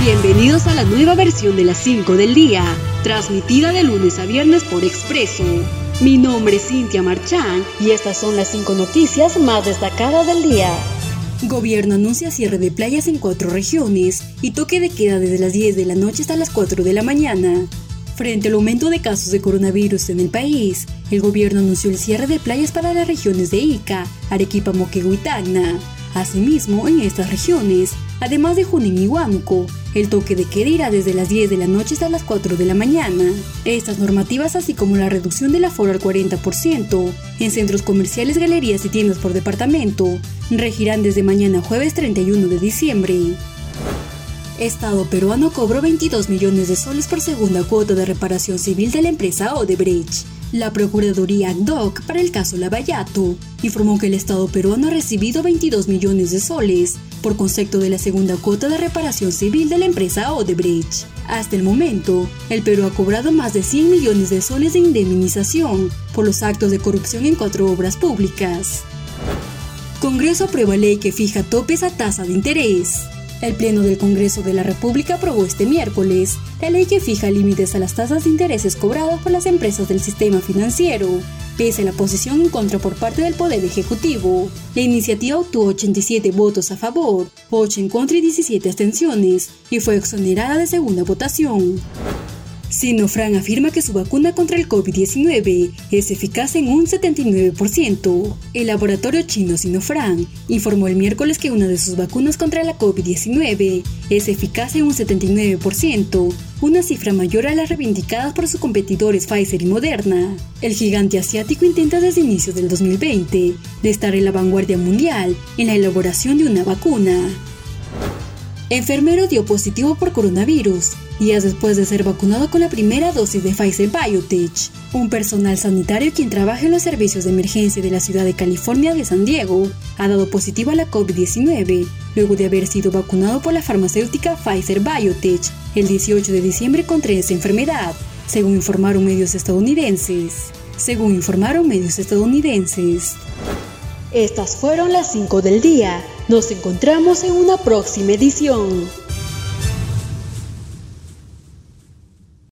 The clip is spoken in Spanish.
Bienvenidos a la nueva versión de las 5 del día, transmitida de lunes a viernes por Expreso. Mi nombre es Cintia Marchán y estas son las 5 noticias más destacadas del día. Gobierno anuncia cierre de playas en cuatro regiones y toque de queda desde las 10 de la noche hasta las 4 de la mañana. Frente al aumento de casos de coronavirus en el país, el gobierno anunció el cierre de playas para las regiones de Ica, Arequipa, Moquegua y Tacna. Asimismo, en estas regiones, además de Junín y Huánuco, el toque de queda irá desde las 10 de la noche hasta las 4 de la mañana. Estas normativas, así como la reducción del aforo al 40% en centros comerciales, galerías y tiendas por departamento, regirán desde mañana jueves 31 de diciembre. Estado peruano cobró 22 millones de soles por segunda cuota de reparación civil de la empresa Odebrecht. La Procuraduría DOC para el caso Lavallato informó que el Estado peruano ha recibido 22 millones de soles por concepto de la segunda cuota de reparación civil de la empresa Odebrecht. Hasta el momento, el Perú ha cobrado más de 100 millones de soles de indemnización por los actos de corrupción en cuatro obras públicas. Congreso aprueba ley que fija topes a tasa de interés. El Pleno del Congreso de la República aprobó este miércoles la ley que fija límites a las tasas de intereses cobradas por las empresas del sistema financiero, pese a la posición en contra por parte del Poder Ejecutivo. La iniciativa obtuvo 87 votos a favor, 8 en contra y 17 abstenciones, y fue exonerada de segunda votación. Sinofran afirma que su vacuna contra el COVID-19 es eficaz en un 79%. El laboratorio chino Sinofran informó el miércoles que una de sus vacunas contra la COVID-19 es eficaz en un 79%, una cifra mayor a las reivindicadas por sus competidores Pfizer y Moderna. El gigante asiático intenta desde inicios del 2020 de estar en la vanguardia mundial en la elaboración de una vacuna. Enfermero dio positivo por coronavirus, días después de ser vacunado con la primera dosis de Pfizer Biotech. Un personal sanitario quien trabaja en los servicios de emergencia de la ciudad de California de San Diego ha dado positivo a la COVID-19, luego de haber sido vacunado por la farmacéutica Pfizer Biotech el 18 de diciembre contra esa enfermedad, según informaron medios estadounidenses. Según informaron medios estadounidenses. Estas fueron las 5 del día. Nos encontramos en una próxima edición.